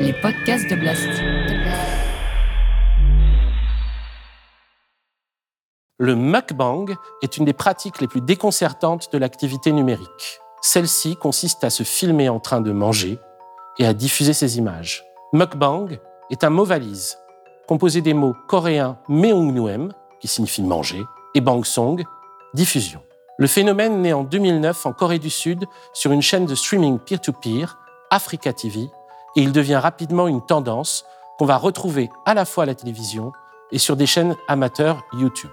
Les podcasts de Blast. Le mukbang est une des pratiques les plus déconcertantes de l'activité numérique. Celle-ci consiste à se filmer en train de manger et à diffuser ses images. Mukbang est un mot valise composé des mots coréens meongnuem, qui signifie manger, et bangsong, diffusion. Le phénomène naît en 2009 en Corée du Sud sur une chaîne de streaming peer-to-peer, Africa TV, et il devient rapidement une tendance qu'on va retrouver à la fois à la télévision et sur des chaînes amateurs YouTube.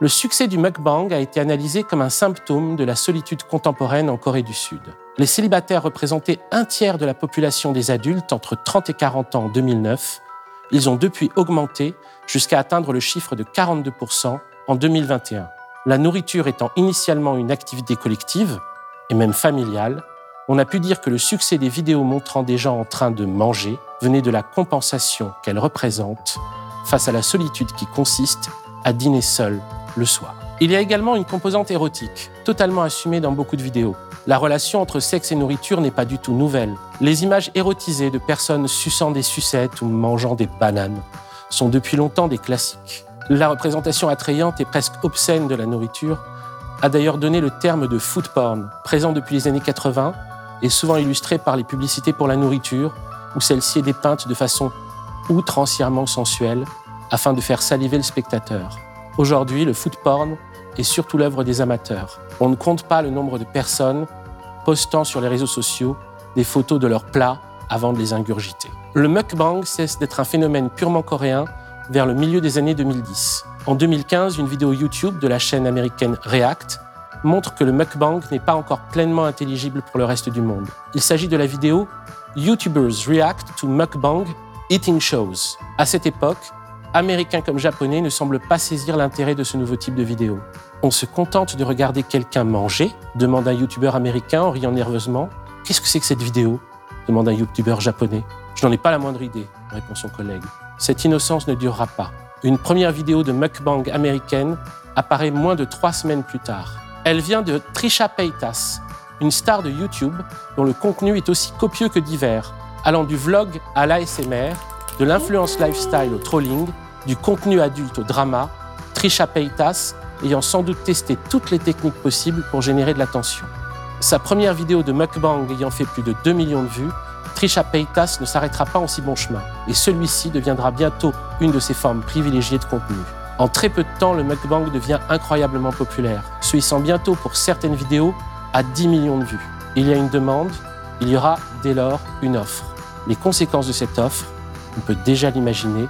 Le succès du mukbang a été analysé comme un symptôme de la solitude contemporaine en Corée du Sud. Les célibataires représentaient un tiers de la population des adultes entre 30 et 40 ans en 2009. Ils ont depuis augmenté jusqu'à atteindre le chiffre de 42% en 2021. La nourriture étant initialement une activité collective et même familiale, on a pu dire que le succès des vidéos montrant des gens en train de manger venait de la compensation qu'elle représente face à la solitude qui consiste à dîner seul le soir. Il y a également une composante érotique, totalement assumée dans beaucoup de vidéos. La relation entre sexe et nourriture n'est pas du tout nouvelle. Les images érotisées de personnes suçant des sucettes ou mangeant des bananes sont depuis longtemps des classiques. La représentation attrayante et presque obscène de la nourriture a d'ailleurs donné le terme de food porn, présent depuis les années 80 et souvent illustré par les publicités pour la nourriture, où celle-ci est dépeinte de façon outrancièrement sensuelle afin de faire saliver le spectateur. Aujourd'hui, le food porn est surtout l'œuvre des amateurs. On ne compte pas le nombre de personnes postant sur les réseaux sociaux des photos de leurs plats avant de les ingurgiter. Le mukbang cesse d'être un phénomène purement coréen vers le milieu des années 2010. En 2015, une vidéo YouTube de la chaîne américaine React montre que le mukbang n'est pas encore pleinement intelligible pour le reste du monde. Il s'agit de la vidéo YouTubers React to Mukbang Eating Shows. À cette époque, Américains comme Japonais ne semblent pas saisir l'intérêt de ce nouveau type de vidéo. On se contente de regarder quelqu'un manger demande un youtubeur américain en riant nerveusement. Qu'est-ce que c'est que cette vidéo? demande un youtubeur japonais. Je n'en ai pas la moindre idée, répond son collègue. Cette innocence ne durera pas. Une première vidéo de mukbang américaine apparaît moins de trois semaines plus tard. Elle vient de Trisha Paytas, une star de YouTube dont le contenu est aussi copieux que divers, allant du vlog à l'ASMR, de l'influence lifestyle au trolling, du contenu adulte au drama, Trisha Paytas ayant sans doute testé toutes les techniques possibles pour générer de l'attention. Sa première vidéo de mukbang ayant fait plus de 2 millions de vues, Trisha Paytas ne s'arrêtera pas en si bon chemin, et celui-ci deviendra bientôt une de ses formes privilégiées de contenu. En très peu de temps, le mukbang devient incroyablement populaire, se hissant bientôt pour certaines vidéos à 10 millions de vues. Il y a une demande, il y aura dès lors une offre. Les conséquences de cette offre, on peut déjà l'imaginer,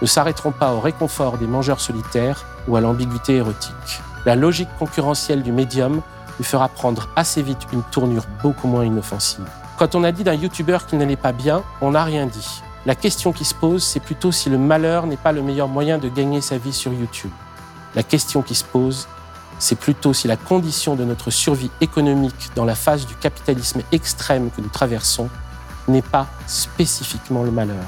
ne s'arrêteront pas au réconfort des mangeurs solitaires ou à l'ambiguïté érotique. La logique concurrentielle du médium lui fera prendre assez vite une tournure beaucoup moins inoffensive. Quand on a dit d'un youtubeur qu'il n'allait pas bien, on n'a rien dit. La question qui se pose, c'est plutôt si le malheur n'est pas le meilleur moyen de gagner sa vie sur YouTube. La question qui se pose, c'est plutôt si la condition de notre survie économique dans la phase du capitalisme extrême que nous traversons n'est pas spécifiquement le malheur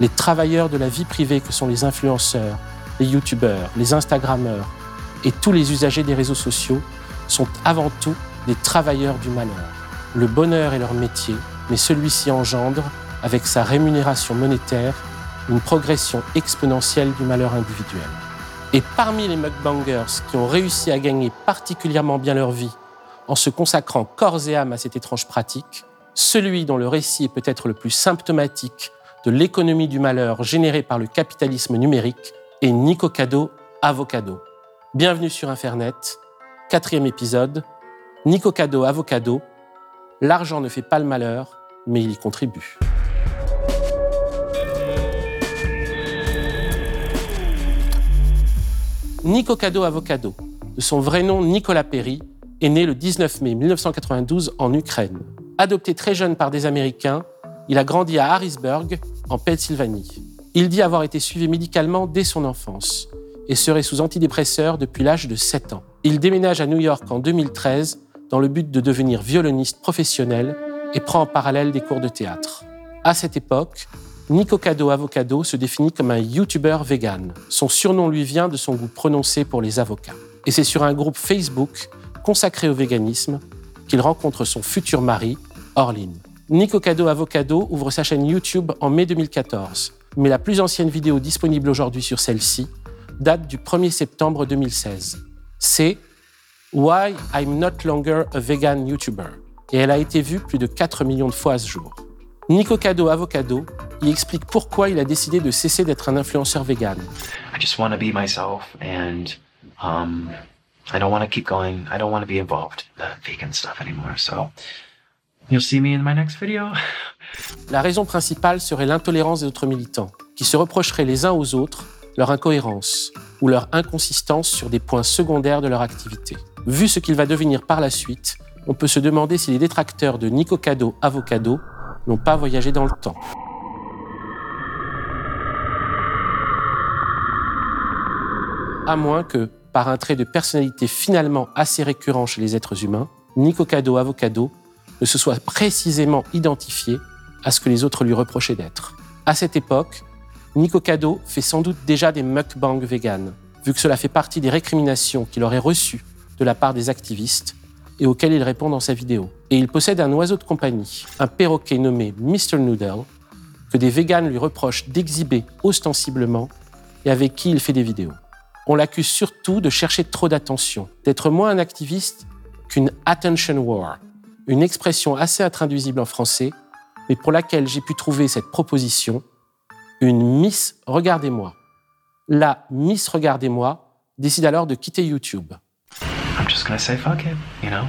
les travailleurs de la vie privée que sont les influenceurs, les youtubeurs, les instagrammeurs et tous les usagers des réseaux sociaux sont avant tout des travailleurs du malheur. Le bonheur est leur métier, mais celui-ci engendre, avec sa rémunération monétaire, une progression exponentielle du malheur individuel. Et parmi les mukbangers qui ont réussi à gagner particulièrement bien leur vie en se consacrant corps et âme à cette étrange pratique, celui dont le récit est peut-être le plus symptomatique de l'économie du malheur générée par le capitalisme numérique et Nico Cado Avocado. Bienvenue sur Internet, quatrième épisode. Nico Cado Avocado. L'argent ne fait pas le malheur, mais il y contribue. Nico Cado Avocado, de son vrai nom Nicolas Perry, est né le 19 mai 1992 en Ukraine. Adopté très jeune par des Américains, il a grandi à Harrisburg, en Pennsylvanie. Il dit avoir été suivi médicalement dès son enfance et serait sous antidépresseur depuis l'âge de 7 ans. Il déménage à New York en 2013 dans le but de devenir violoniste professionnel et prend en parallèle des cours de théâtre. À cette époque, Nico Cado Avocado se définit comme un YouTuber vegan. Son surnom lui vient de son goût prononcé pour les avocats. Et c'est sur un groupe Facebook consacré au véganisme qu'il rencontre son futur mari, Orline. Nico Cado Avocado ouvre sa chaîne YouTube en mai 2014, mais la plus ancienne vidéo disponible aujourd'hui sur celle-ci date du 1er septembre 2016. C'est Why I'm Not Longer a Vegan YouTuber et elle a été vue plus de 4 millions de fois à ce jour. Nico Cado Avocado y explique pourquoi il a décidé de cesser d'être un influenceur vegan. I just want to be myself and um, I don't want to keep going. I don't want to be involved in the vegan stuff anymore. So you'll see me in my next video. La raison principale serait l'intolérance des autres militants, qui se reprocheraient les uns aux autres leur incohérence ou leur inconsistance sur des points secondaires de leur activité. Vu ce qu'il va devenir par la suite, on peut se demander si les détracteurs de Nico Cado Avocado n'ont pas voyagé dans le temps. À moins que, par un trait de personnalité finalement assez récurrent chez les êtres humains, Nico Cado Avocado ne se soit précisément identifié à ce que les autres lui reprochaient d'être. À cette époque, Nico Cado fait sans doute déjà des mukbangs vegan, vu que cela fait partie des récriminations qu'il aurait reçues de la part des activistes et auxquelles il répond dans sa vidéo. Et il possède un oiseau de compagnie, un perroquet nommé Mr. Noodle, que des véganes lui reprochent d'exhiber ostensiblement et avec qui il fait des vidéos. On l'accuse surtout de chercher trop d'attention, d'être moins un activiste qu'une attention war, une expression assez intraduisible en français, mais pour laquelle j'ai pu trouver cette proposition, une Miss Regardez-moi. La Miss Regardez-moi décide alors de quitter YouTube. I'm just say fuck it, you know?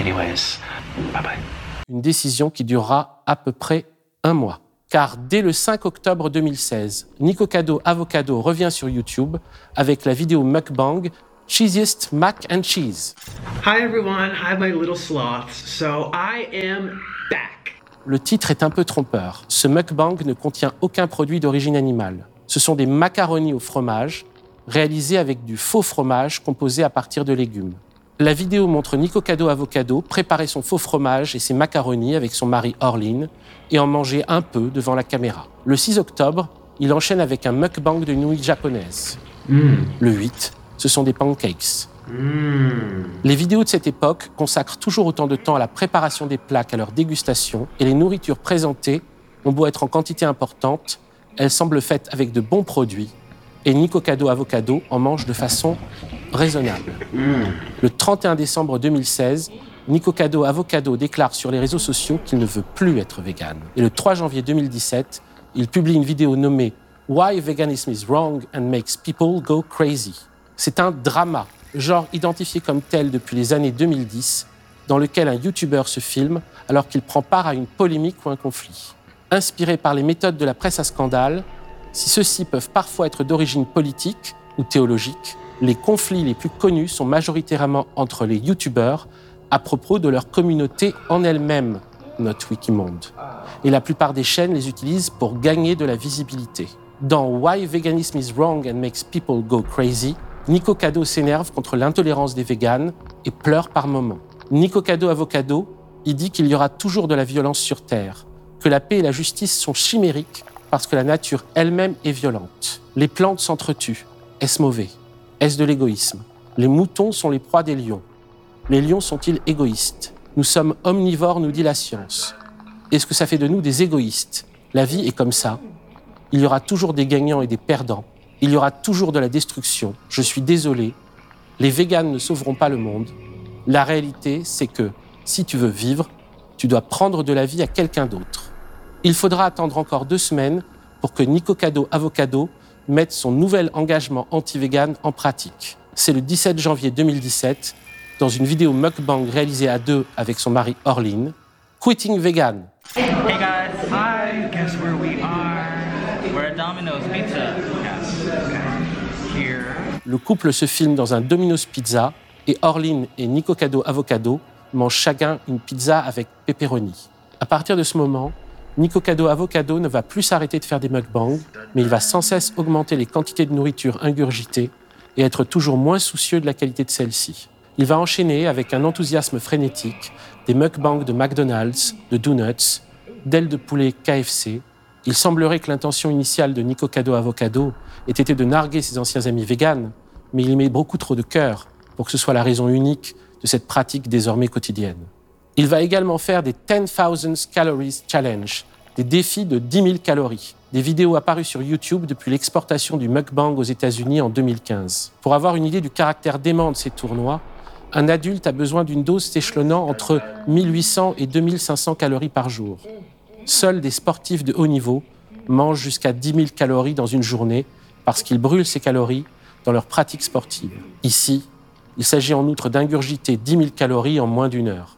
Anyways, bye bye. Une décision qui durera à peu près un mois. Car dès le 5 octobre 2016, Nico Cado Avocado revient sur YouTube avec la vidéo mukbang Cheesiest Mac and Cheese. Hi everyone, I'm my little sloths. So I am back. Le titre est un peu trompeur. Ce mukbang ne contient aucun produit d'origine animale. Ce sont des macaronis au fromage, réalisés avec du faux fromage composé à partir de légumes. La vidéo montre Nico Cado Avocado préparer son faux fromage et ses macaronis avec son mari Orline et en manger un peu devant la caméra. Le 6 octobre, il enchaîne avec un mukbang de nouilles japonaises. Le 8, ce sont des pancakes. Les vidéos de cette époque consacrent toujours autant de temps à la préparation des plats qu'à leur dégustation, et les nourritures présentées ont beau être en quantité importante, elles semblent faites avec de bons produits, et Nico Cado Avocado en mange de façon raisonnable. Le 31 décembre 2016, Nico Cado Avocado déclare sur les réseaux sociaux qu'il ne veut plus être vegan. Et le 3 janvier 2017, il publie une vidéo nommée Why Veganism is Wrong and Makes People Go Crazy. C'est un drama, genre identifié comme tel depuis les années 2010, dans lequel un YouTuber se filme alors qu'il prend part à une polémique ou un conflit. Inspiré par les méthodes de la presse à scandale, si ceux-ci peuvent parfois être d'origine politique ou théologique, les conflits les plus connus sont majoritairement entre les YouTubers à propos de leur communauté en elle-même, note Wikimonde. Et la plupart des chaînes les utilisent pour gagner de la visibilité. Dans Why Veganism is Wrong and Makes People Go Crazy, Nico Cado s'énerve contre l'intolérance des véganes et pleure par moments. Nico Cado Avocado, il dit qu'il y aura toujours de la violence sur Terre, que la paix et la justice sont chimériques parce que la nature elle-même est violente. Les plantes s'entretuent. Est-ce mauvais? Est-ce de l'égoïsme? Les moutons sont les proies des lions. Les lions sont-ils égoïstes? Nous sommes omnivores, nous dit la science. Est-ce que ça fait de nous des égoïstes? La vie est comme ça. Il y aura toujours des gagnants et des perdants. Il y aura toujours de la destruction. Je suis désolé. Les véganes ne sauveront pas le monde. La réalité, c'est que si tu veux vivre, tu dois prendre de la vie à quelqu'un d'autre. Il faudra attendre encore deux semaines pour que Nico Cado Avocado mette son nouvel engagement anti-vegan en pratique. C'est le 17 janvier 2017, dans une vidéo mukbang réalisée à deux avec son mari Orline, Quitting Vegan. Hey guys. Hi. Guess where we are? We're at Domino's Pizza. Yes. Here. Le couple se filme dans un Domino's Pizza et Orline et Nico Cado Avocado mangent chacun une pizza avec pepperoni. À partir de ce moment, Nico Cado Avocado ne va plus s'arrêter de faire des mukbangs, mais il va sans cesse augmenter les quantités de nourriture ingurgitées et être toujours moins soucieux de la qualité de celle-ci. Il va enchaîner avec un enthousiasme frénétique des mukbangs de McDonald's, de Donuts, d'ailes de poulet KFC. Il semblerait que l'intention initiale de Nico Cado Avocado ait été de narguer ses anciens amis véganes, mais il met beaucoup trop de cœur pour que ce soit la raison unique de cette pratique désormais quotidienne. Il va également faire des 10,000 Calories Challenge, des défis de 10 000 calories, des vidéos apparues sur YouTube depuis l'exportation du mukbang aux États-Unis en 2015. Pour avoir une idée du caractère dément de ces tournois, un adulte a besoin d'une dose s'échelonnant entre 1800 et 2500 calories par jour. Seuls des sportifs de haut niveau mangent jusqu'à 10 000 calories dans une journée parce qu'ils brûlent ces calories dans leur pratique sportive. Ici, il s'agit en outre d'ingurgiter 10 000 calories en moins d'une heure.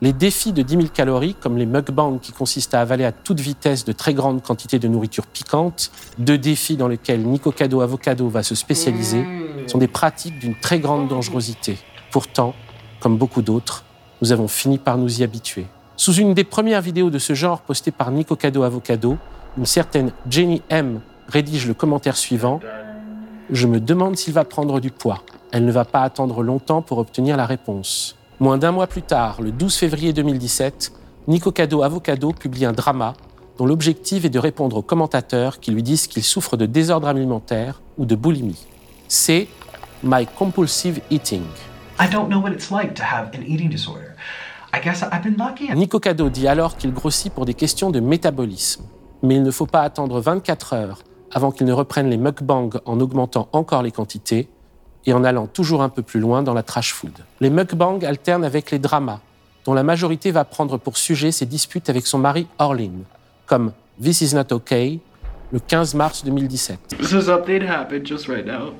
Les défis de 10 000 calories, comme les mukbangs qui consistent à avaler à toute vitesse de très grandes quantités de nourriture piquante, deux défis dans lesquels Nico Cado Avocado va se spécialiser, sont des pratiques d'une très grande dangerosité. Pourtant, comme beaucoup d'autres, nous avons fini par nous y habituer. Sous une des premières vidéos de ce genre postée par Nico Cado Avocado, une certaine Jenny M rédige le commentaire suivant Je me demande s'il va prendre du poids. Elle ne va pas attendre longtemps pour obtenir la réponse. Moins d'un mois plus tard, le 12 février 2017, Nico Cado Avocado publie un drama dont l'objectif est de répondre aux commentateurs qui lui disent qu'il souffre de désordre alimentaire ou de boulimie. C'est My Compulsive Eating. I don't know what it's like to have an eating disorder. I guess I've been lucky. Nico Cado dit alors qu'il grossit pour des questions de métabolisme. Mais il ne faut pas attendre 24 heures avant qu'il ne reprenne les mukbangs en augmentant encore les quantités et en allant toujours un peu plus loin dans la trash food. Les mukbangs alternent avec les dramas, dont la majorité va prendre pour sujet ses disputes avec son mari Orlin, comme This Is Not Okay, le 15 mars 2017. So something happened just right now.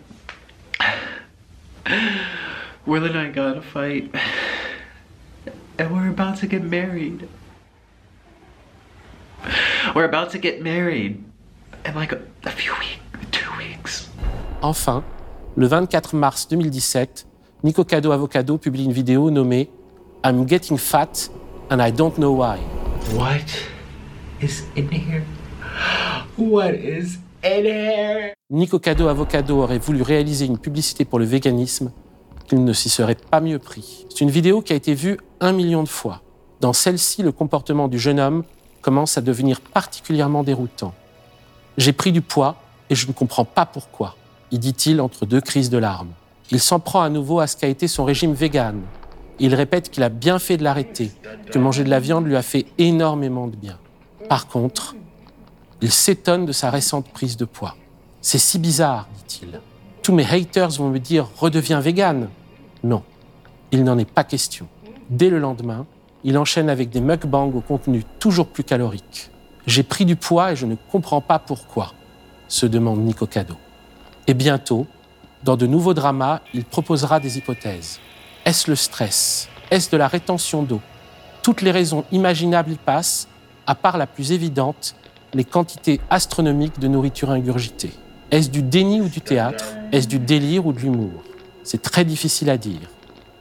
Will and I got a fight. And we're about to get married. We're about to get married. In like a, a few weeks, two weeks. Enfin, le 24 mars 2017, Nico Cado Avocado publie une vidéo nommée I'm Getting Fat and I Don't Know Why. What is in here? What is in here? Nico Cado Avocado aurait voulu réaliser une publicité pour le véganisme qu'il ne s'y serait pas mieux pris. C'est une vidéo qui a été vue un million de fois. Dans celle-ci, le comportement du jeune homme commence à devenir particulièrement déroutant. J'ai pris du poids et je ne comprends pas pourquoi, y dit-il entre deux crises de larmes. Il s'en prend à nouveau à ce qu'a été son régime vegan. Il répète qu'il a bien fait de l'arrêter, que manger de la viande lui a fait énormément de bien. Par contre, il s'étonne de sa récente prise de poids. C'est si bizarre, dit-il. Tous mes haters vont me dire redeviens vegan. Non, il n'en est pas question. Dès le lendemain, il enchaîne avec des mukbangs au contenu toujours plus calorique. J'ai pris du poids et je ne comprends pas pourquoi, se demande Nico Cado. Et bientôt, dans de nouveaux dramas, il proposera des hypothèses. Est-ce le stress? Est-ce de la rétention d'eau? Toutes les raisons imaginables y passent, à part la plus évidente, les quantités astronomiques de nourriture ingurgitée. Est-ce du déni ou du théâtre? Est-ce du délire ou de l'humour? C'est très difficile à dire.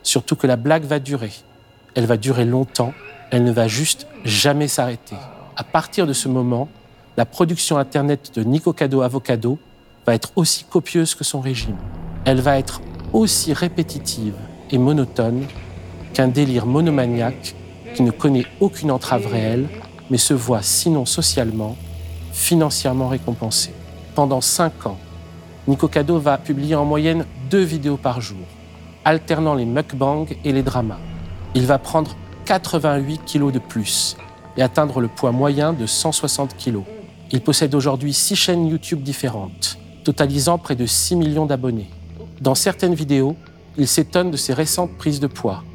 Surtout que la blague va durer. Elle va durer longtemps, elle ne va juste jamais s'arrêter. À partir de ce moment, la production Internet de Nico Cado Avocado va être aussi copieuse que son régime. Elle va être aussi répétitive et monotone qu'un délire monomaniaque qui ne connaît aucune entrave réelle, mais se voit sinon socialement, financièrement récompensé. Pendant cinq ans, Nico Cado va publier en moyenne deux vidéos par jour, alternant les mukbangs et les dramas. Il va prendre 88 kilos de plus et atteindre le poids moyen de 160 kilos. Il possède aujourd'hui six chaînes YouTube différentes, totalisant près de 6 millions d'abonnés. Dans certaines vidéos, il s'étonne de ses récentes prises de poids.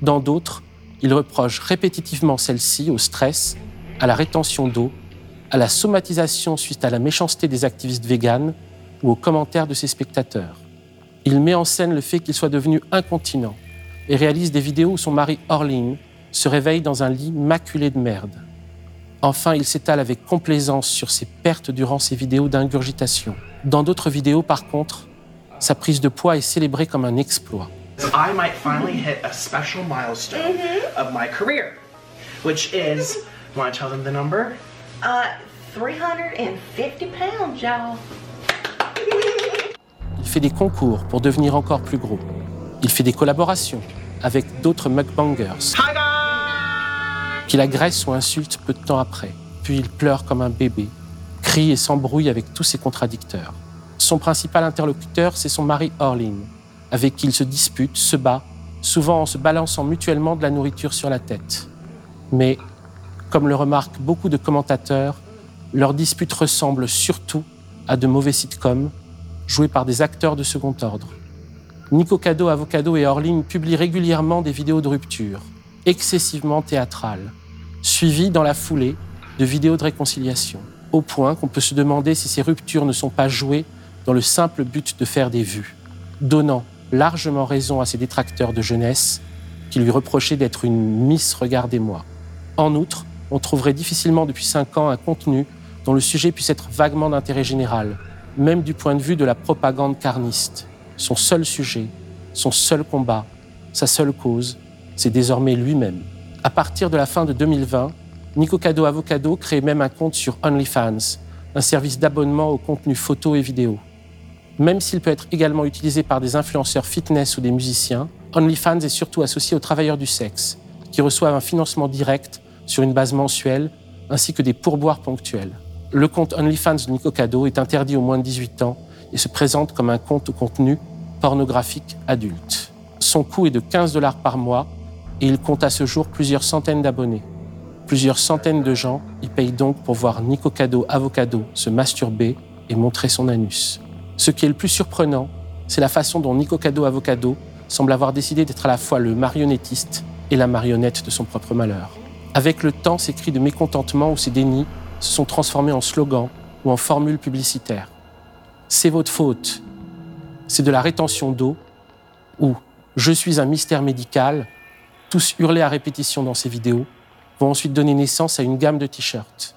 Dans d'autres, il reproche répétitivement celles-ci au stress, à la rétention d'eau, à la somatisation suite à la méchanceté des activistes véganes ou aux commentaires de ses spectateurs. Il met en scène le fait qu'il soit devenu incontinent et réalise des vidéos où son mari Orline se réveille dans un lit maculé de merde. Enfin, il s'étale avec complaisance sur ses pertes durant ses vidéos d'ingurgitation. Dans d'autres vidéos, par contre, sa prise de poids est célébrée comme un exploit. I might finally hit a special milestone of my career, which is, want to tell them the number? Uh, 350 pounds, y'all. Il fait des concours pour devenir encore plus gros. Il fait des collaborations avec d'autres mukbangers Hi guys! Qu'il agresse ou insulte peu de temps après. Puis il pleure comme un bébé, crie et s'embrouille avec tous ses contradicteurs. Son principal interlocuteur, c'est son mari Orlin, avec qui il se dispute, se bat souvent en se balançant mutuellement de la nourriture sur la tête. Mais, comme le remarquent beaucoup de commentateurs, leur dispute ressemble surtout à de mauvais sitcoms joués par des acteurs de second ordre. Nico Cado, Avocado et Orline publient régulièrement des vidéos de rupture, excessivement théâtrales, suivies dans la foulée de vidéos de réconciliation, au point qu'on peut se demander si ces ruptures ne sont pas jouées dans le simple but de faire des vues, donnant largement raison à ses détracteurs de jeunesse qui lui reprochaient d'être une Miss Regardez-moi. En outre, on trouverait difficilement depuis cinq ans un contenu dont le sujet puisse être vaguement d'intérêt général, même du point de vue de la propagande carniste. Son seul sujet, son seul combat, sa seule cause, c'est désormais lui-même. À partir de la fin de 2020, Nico Cado Avocado crée même un compte sur OnlyFans, un service d'abonnement au contenu photo et vidéo. Même s'il peut être également utilisé par des influenceurs fitness ou des musiciens, OnlyFans est surtout associé aux travailleurs du sexe, qui reçoivent un financement direct sur une base mensuelle, ainsi que des pourboires ponctuels. Le compte OnlyFans de Nico Cado est interdit aux moins de 18 ans et se présente comme un compte au contenu pornographique adulte. Son coût est de 15 dollars par mois et il compte à ce jour plusieurs centaines d'abonnés. Plusieurs centaines de gens y payent donc pour voir Nico Cado Avocado se masturber et montrer son anus. Ce qui est le plus surprenant, c'est la façon dont Nico Cado Avocado semble avoir décidé d'être à la fois le marionnettiste et la marionnette de son propre malheur. Avec le temps, ses cris de mécontentement ou ses dénis se sont transformés en slogans ou en formules publicitaires. C'est votre faute. C'est de la rétention d'eau ou je suis un mystère médical, tous hurlés à répétition dans ces vidéos, vont ensuite donner naissance à une gamme de t-shirts.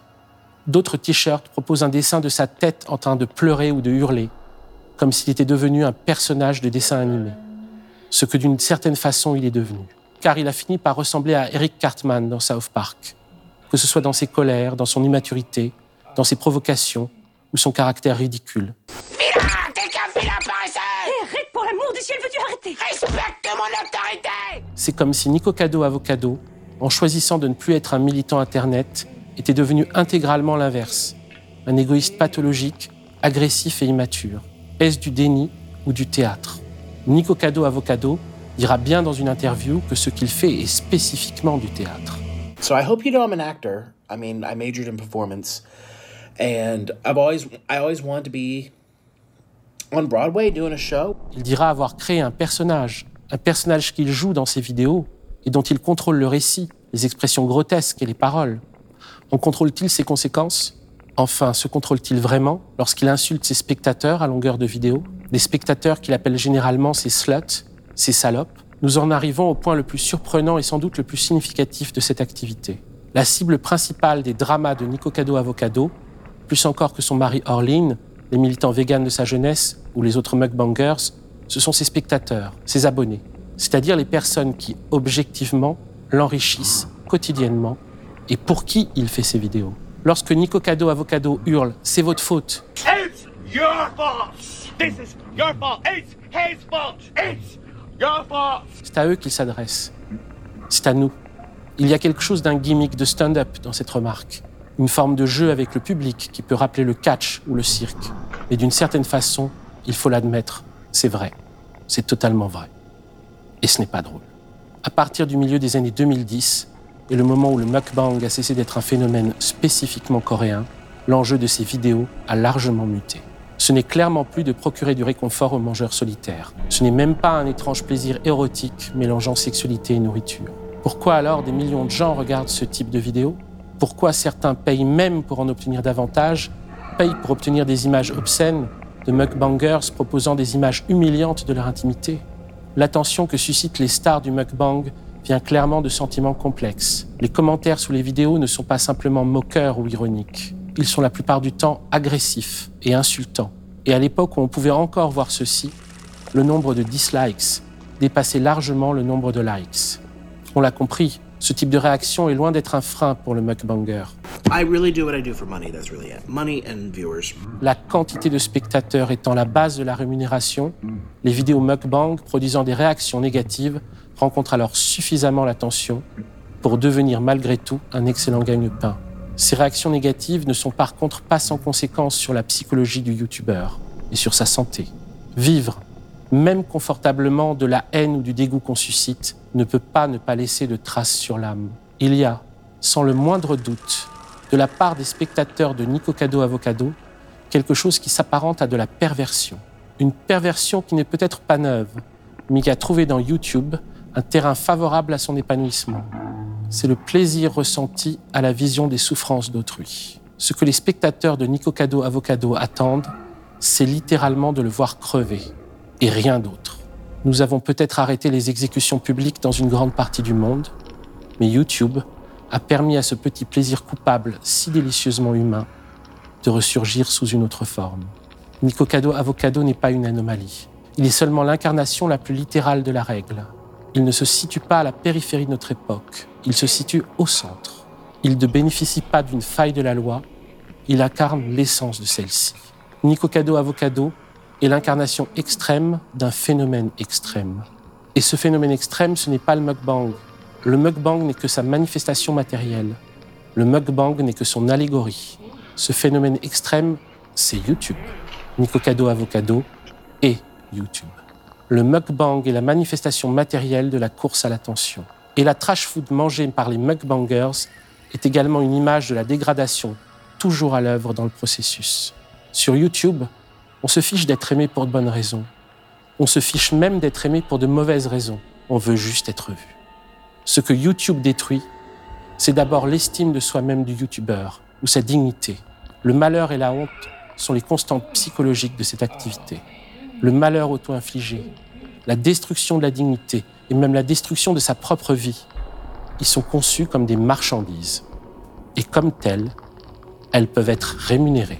D'autres t-shirts proposent un dessin de sa tête en train de pleurer ou de hurler, comme s'il était devenu un personnage de dessin animé, ce que d'une certaine façon il est devenu, car il a fini par ressembler à Eric Cartman dans South Park, que ce soit dans ses colères, dans son immaturité, dans ses provocations ou son caractère ridicule. pour l'amour du ciel, veux-tu arrêter? Respecte mon autorité C'est comme si Nico Cado Avocado, en choisissant de ne plus être un militant Internet, était devenu intégralement l'inverse, un égoïste pathologique, agressif et immature. Est-ce du déni ou du théâtre? Nico Cado Avocado dira bien dans une interview que ce qu'il fait est spécifiquement du théâtre. So I hope you know I'm an actor. I mean, I majored in performance, and I've always I always wanted to be on Broadway doing a show. Il dira avoir créé un personnage, un personnage qu'il joue dans ses vidéos et dont il contrôle le récit, les expressions grotesques et les paroles. En contrôle-t-il ses conséquences? Enfin, se contrôle-t-il vraiment lorsqu'il insulte ses spectateurs à longueur de vidéo? Des spectateurs qu'il appelle généralement ses sluts, ses salopes? Nous en arrivons au point le plus surprenant et sans doute le plus significatif de cette activité. La cible principale des dramas de Nico Cado Avocado, plus encore que son mari Orline, les militants véganes de sa jeunesse ou les autres mukbangers, ce sont ses spectateurs, ses abonnés, c'est-à-dire les personnes qui, objectivement, l'enrichissent quotidiennement et pour qui il fait ses vidéos. Lorsque Nico Cado Avocado hurle C'est votre faute, It's your fault! This is your fault! It's his fault! It's your fault! c'est à eux qu'il s'adresse. C'est à nous. Il y a quelque chose d'un gimmick de stand-up dans cette remarque. Une forme de jeu avec le public qui peut rappeler le catch ou le cirque. Et d'une certaine façon, il faut l'admettre, c'est vrai. C'est totalement vrai. Et ce n'est pas drôle. À partir du milieu des années 2010, et le moment où le mukbang a cessé d'être un phénomène spécifiquement coréen, l'enjeu de ces vidéos a largement muté. Ce n'est clairement plus de procurer du réconfort aux mangeurs solitaires. Ce n'est même pas un étrange plaisir érotique mélangeant sexualité et nourriture. Pourquoi alors des millions de gens regardent ce type de vidéos Pourquoi certains payent même pour en obtenir davantage, payent pour obtenir des images obscènes, de mukbangers proposant des images humiliantes de leur intimité L'attention que suscitent les stars du mukbang vient clairement de sentiments complexes. Les commentaires sous les vidéos ne sont pas simplement moqueurs ou ironiques. Ils sont la plupart du temps agressifs et insultants. Et à l'époque où on pouvait encore voir ceci, le nombre de dislikes dépassait largement le nombre de likes. On l'a compris, ce type de réaction est loin d'être un frein pour le mukbanger. I really do what I do for money. That's really it. Money and viewers. La quantité de spectateurs étant la base de la rémunération, les vidéos mukbang produisant des réactions négatives rencontrent alors suffisamment l'attention pour devenir malgré tout un excellent gagne-pain. Ces réactions négatives ne sont par contre pas sans conséquences sur la psychologie du youtubeur et sur sa santé. Vivre, même confortablement de la haine ou du dégoût qu'on suscite, ne peut pas ne pas laisser de traces sur l'âme. Il y a, sans le moindre doute, de la part des spectateurs de Nico Cado Avocado, quelque chose qui s'apparente à de la perversion. Une perversion qui n'est peut-être pas neuve, mais qui a trouvé dans YouTube un terrain favorable à son épanouissement. C'est le plaisir ressenti à la vision des souffrances d'autrui. Ce que les spectateurs de Nico Cado Avocado attendent, c'est littéralement de le voir crever, et rien d'autre. Nous avons peut-être arrêté les exécutions publiques dans une grande partie du monde, mais YouTube a permis à ce petit plaisir coupable si délicieusement humain de ressurgir sous une autre forme. Nico Cado Avocado n'est pas une anomalie. Il est seulement l'incarnation la plus littérale de la règle. Il ne se situe pas à la périphérie de notre époque, il se situe au centre. Il ne bénéficie pas d'une faille de la loi, il incarne l'essence de celle-ci. Nico Cado Avocado est l'incarnation extrême d'un phénomène extrême. Et ce phénomène extrême, ce n'est pas le mukbang. Le mukbang n'est que sa manifestation matérielle. Le mukbang n'est que son allégorie. Ce phénomène extrême, c'est YouTube. Nico Cado Avocado et YouTube. Le mukbang est la manifestation matérielle de la course à l'attention. Et la trash food mangée par les mukbangers est également une image de la dégradation, toujours à l'œuvre dans le processus. Sur YouTube, on se fiche d'être aimé pour de bonnes raisons. On se fiche même d'être aimé pour de mauvaises raisons. On veut juste être vu. Ce que YouTube détruit, c'est d'abord l'estime de soi-même du YouTuber ou sa dignité. Le malheur et la honte sont les constantes psychologiques de cette activité. Le malheur auto-infligé, la destruction de la dignité et même la destruction de sa propre vie, ils sont conçus comme des marchandises. Et comme telles, elles peuvent être rémunérées.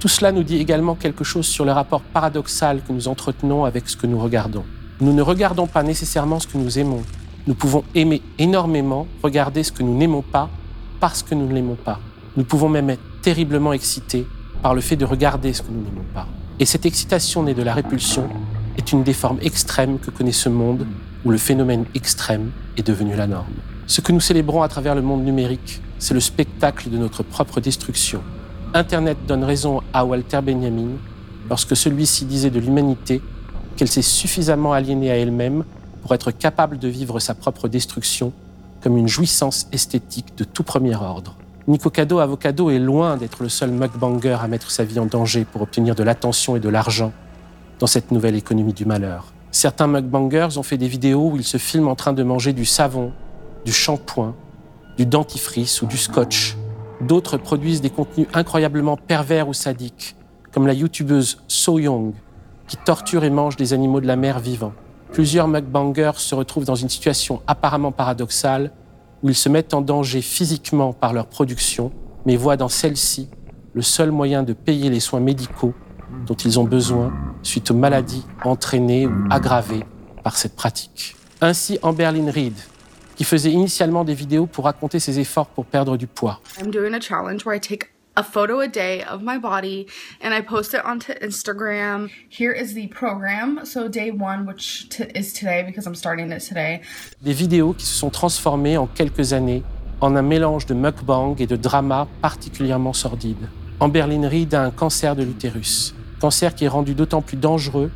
Tout cela nous dit également quelque chose sur le rapport paradoxal que nous entretenons avec ce que nous regardons. Nous ne regardons pas nécessairement ce que nous aimons. Nous pouvons aimer énormément, regarder ce que nous n'aimons pas parce que nous ne l'aimons pas. Nous pouvons même être terriblement excités par le fait de regarder ce que nous n'aimons pas. Et cette excitation née de la répulsion est une des formes extrêmes que connaît ce monde où le phénomène extrême est devenu la norme. Ce que nous célébrons à travers le monde numérique, c'est le spectacle de notre propre destruction. Internet donne raison à Walter Benjamin lorsque celui-ci disait de l'humanité qu'elle s'est suffisamment aliénée à elle-même pour être capable de vivre sa propre destruction comme une jouissance esthétique de tout premier ordre. Nico Cado Avocado est loin d'être le seul mukbanger à mettre sa vie en danger pour obtenir de l'attention et de l'argent dans cette nouvelle économie du malheur. Certains mukbangers ont fait des vidéos où ils se filment en train de manger du savon, du shampoing, du dentifrice ou du scotch. D'autres produisent des contenus incroyablement pervers ou sadiques, comme la youtubeuse So Young, qui torture et mange des animaux de la mer vivants. Plusieurs mukbangers se retrouvent dans une situation apparemment paradoxale où ils se mettent en danger physiquement par leur production, mais voient dans celle-ci le seul moyen de payer les soins médicaux dont ils ont besoin suite aux maladies entraînées ou aggravées par cette pratique. Ainsi, Amberlyn Reed, qui faisait initialement des vidéos pour raconter ses efforts pour perdre du poids. I'm doing a challenge where I take a photo a day of my body and I post it onto Instagram. Here is the program. So day one, which is today because I'm starting it today. Des vidéos qui se sont transformées en quelques années en un mélange de mukbang et de drama particulièrement sordide. Amberlyn Reed a un cancer de l'utérus, cancer qui est rendu d'autant plus dangereux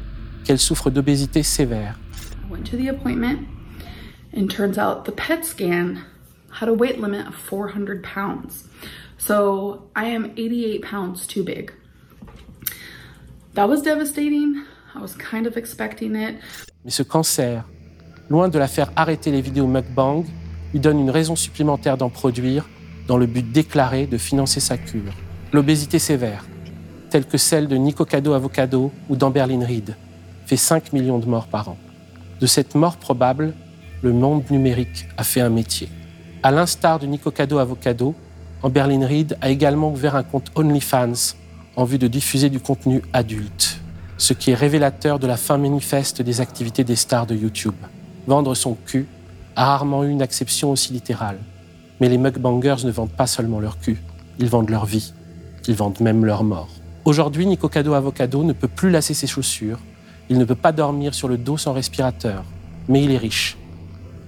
qu'elle souffre d'obésité sévère. I went to the appointment and turns out the PET scan had a weight limit of 400 pounds. So I am 88 pounds too big. That was devastating. I was kind of expecting it. Mais ce cancer, loin de la faire arrêter les vidéos mukbang, lui donne une raison supplémentaire d'en produire dans le but déclaré de financer sa cure. L'obésité sévère, telle que celle de Nico Cado Avocado ou d'Amberlyn Reed, fait 5 millions de morts par an. De cette mort probable, le monde numérique a fait un métier. À l'instar de Nico Cado Avocado, Amberlyn Reed a également ouvert un compte OnlyFans en vue de diffuser du contenu adulte, ce qui est révélateur de la fin manifeste des activités des stars de YouTube. Vendre son cul a rarement eu une acception aussi littérale. Mais les mukbangers ne vendent pas seulement leur cul, ils vendent leur vie, ils vendent même leur mort. Aujourd'hui, Nico Cado Avocado ne peut plus lasser ses chaussures, il ne peut pas dormir sur le dos sans respirateur, mais il est riche.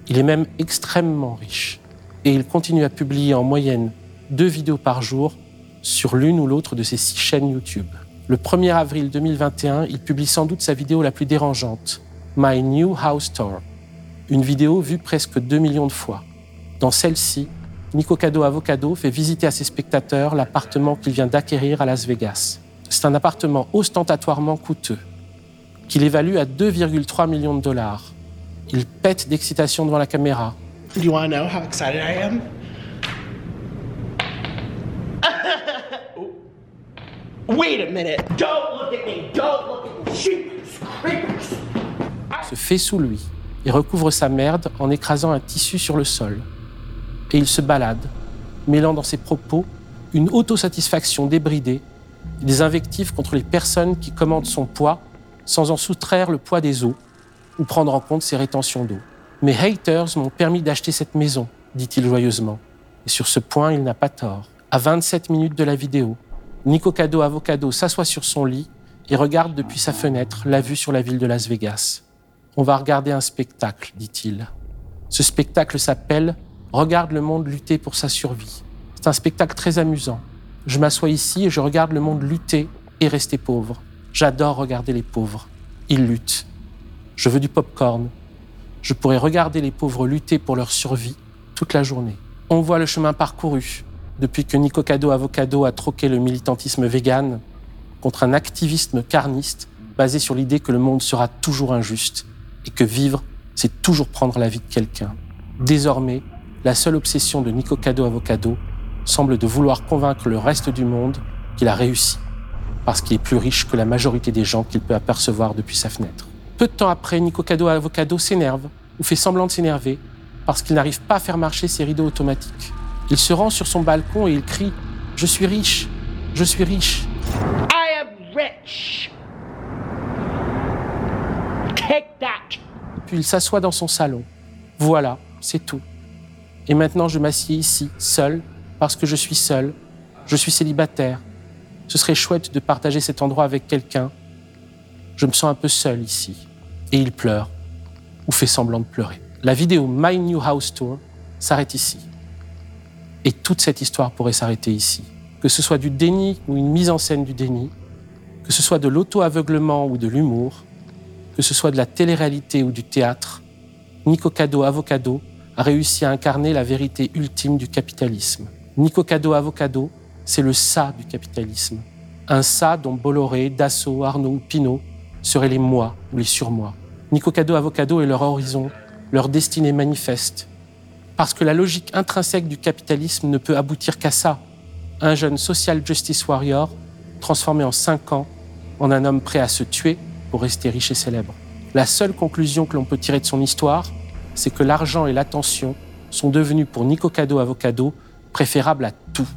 Il est même extrêmement riche. Et il continue à publier en moyenne deux vidéos par jour sur l'une ou l'autre de ses six chaînes YouTube. Le 1er avril 2021, il publie sans doute sa vidéo la plus dérangeante, My New House Tour, une vidéo vue presque 2 millions de fois. Dans celle-ci, Nico Cado Avocado fait visiter à ses spectateurs l'appartement qu'il vient d'acquérir à Las Vegas. C'est un appartement ostentatoirement coûteux, qu'il évalue à 2,3 millions de dollars. Il pète d'excitation devant la caméra. Do you want to know how excited I am? Wait a minute. Don't look at me! Don't look at me! Se fait sous lui et recouvre sa merde en écrasant un tissu sur le sol. Et il se balade, mêlant dans ses propos une autosatisfaction débridée et des invectives contre les personnes qui commandent son poids sans en soustraire le poids des eaux ou prendre en compte ses rétentions d'eau. Mes haters m'ont permis d'acheter cette maison, dit-il joyeusement. Et sur ce point, il n'a pas tort. À 27 minutes de la vidéo, Nico Cado Avocado s'assoit sur son lit et regarde depuis sa fenêtre la vue sur la ville de Las Vegas. On va regarder un spectacle, dit-il. Ce spectacle s'appelle Regarde le monde lutter pour sa survie. C'est un spectacle très amusant. Je m'assois ici et je regarde le monde lutter et rester pauvre. J'adore regarder les pauvres. Ils luttent. Je veux du pop-corn. Je pourrais regarder les pauvres lutter pour leur survie toute la journée. On voit le chemin parcouru depuis que Nico Cado Avocado a troqué le militantisme vegan contre un activisme carniste basé sur l'idée que le monde sera toujours injuste et que vivre, c'est toujours prendre la vie de quelqu'un. Désormais, la seule obsession de Nico Cado Avocado semble de vouloir convaincre le reste du monde qu'il a réussi, parce qu'il est plus riche que la majorité des gens qu'il peut apercevoir depuis sa fenêtre. Peu de temps après, Nico Cado Avocado s'énerve, ou fait semblant de s'énerver, parce qu'il n'arrive pas à faire marcher ses rideaux automatiques. Il se rend sur son balcon et il crie ⁇ Je suis riche Je suis riche !⁇ I am rich! Take that! Puis il s'assoit dans son salon. Voilà, c'est tout. Et maintenant je m'assieds ici, seul, parce que je suis seul. Je suis célibataire. Ce serait chouette de partager cet endroit avec quelqu'un. Je me sens un peu seul ici. Et il pleure, ou fait semblant de pleurer. La vidéo My New House Tour s'arrête ici. Et toute cette histoire pourrait s'arrêter ici. Que ce soit du déni ou une mise en scène du déni, que ce soit de l'auto-aveuglement ou de l'humour, que ce soit de la télé-réalité ou du théâtre, Nico Cado Avocado a réussi à incarner la vérité ultime du capitalisme. Nico Cado Avocado, c'est le ça du capitalisme. Un ça dont Bolloré, Dassault, Arnaud ou Pinault seraient les moi ou les surmoi. Nico Cado Avocado est leur horizon, leur destinée manifeste. Parce que la logique intrinsèque du capitalisme ne peut aboutir qu'à ça. Un jeune social justice warrior transformé en cinq ans en un homme prêt à se tuer pour rester riche et célèbre. La seule conclusion que l'on peut tirer de son histoire, c'est que l'argent et l'attention sont devenus pour Nico Cado Avocado préférables à tout,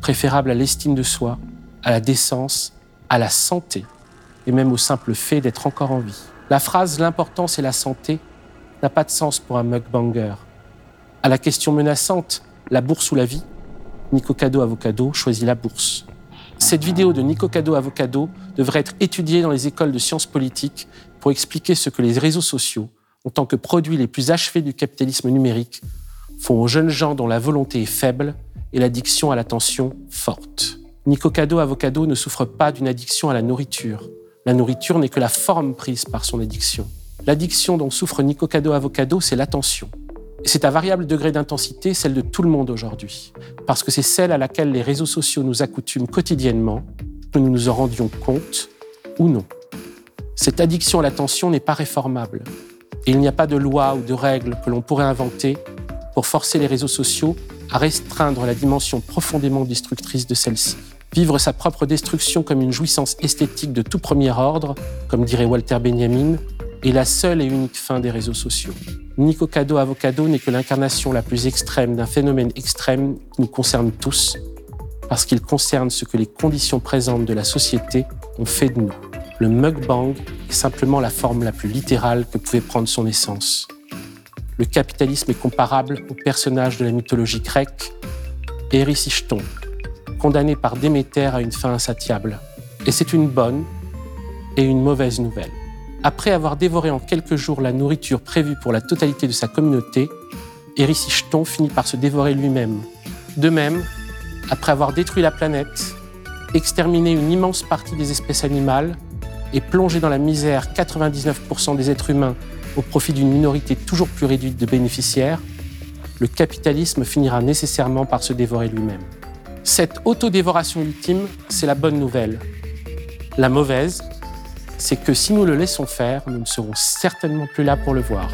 préférables à l'estime de soi, à la décence, à la santé, et même au simple fait d'être encore en vie. La phrase L'important c'est la santé n'a pas de sens pour un mukbanger. À la question menaçante La bourse ou la vie Nico Cado Avocado choisit la bourse. Cette vidéo de Nico Cado Avocado devrait être étudiée dans les écoles de sciences politiques pour expliquer ce que les réseaux sociaux, en tant que produits les plus achevés du capitalisme numérique, font aux jeunes gens dont la volonté est faible et l'addiction à l'attention forte. Nico Cado Avocado ne souffre pas d'une addiction à la nourriture. La nourriture n'est que la forme prise par son addiction. L'addiction dont souffre Nico Cado Avocado, c'est l'attention. C'est à variable degré d'intensité celle de tout le monde aujourd'hui. Parce que c'est celle à laquelle les réseaux sociaux nous accoutument quotidiennement, que nous nous en rendions compte ou non. Cette addiction à l'attention n'est pas réformable. Et il n'y a pas de loi ou de règles que l'on pourrait inventer pour forcer les réseaux sociaux à restreindre la dimension profondément destructrice de celle-ci. Vivre sa propre destruction comme une jouissance esthétique de tout premier ordre, comme dirait Walter Benjamin, est la seule et unique fin des réseaux sociaux. Nico Cado Avocado n'est que l'incarnation la plus extrême d'un phénomène extrême qui nous concerne tous, parce qu'il concerne ce que les conditions présentes de la société ont fait de nous. Le mukbang est simplement la forme la plus littérale que pouvait prendre son essence. Le capitalisme est comparable au personnage de la mythologie grecque, Éricichton, condamné par Déméter à une fin insatiable. Et c'est une bonne et une mauvaise nouvelle. Après avoir dévoré en quelques jours la nourriture prévue pour la totalité de sa communauté, Éricichton finit par se dévorer lui-même. De même, après avoir détruit la planète, exterminer une immense partie des espèces animales et plonger dans la misère 99% des êtres humains au profit d'une minorité toujours plus réduite de bénéficiaires, le capitalisme finira nécessairement par se dévorer lui-même. Cette autodévoration ultime, c'est la bonne nouvelle. La mauvaise, c'est que si nous le laissons faire, nous ne serons certainement plus là pour le voir.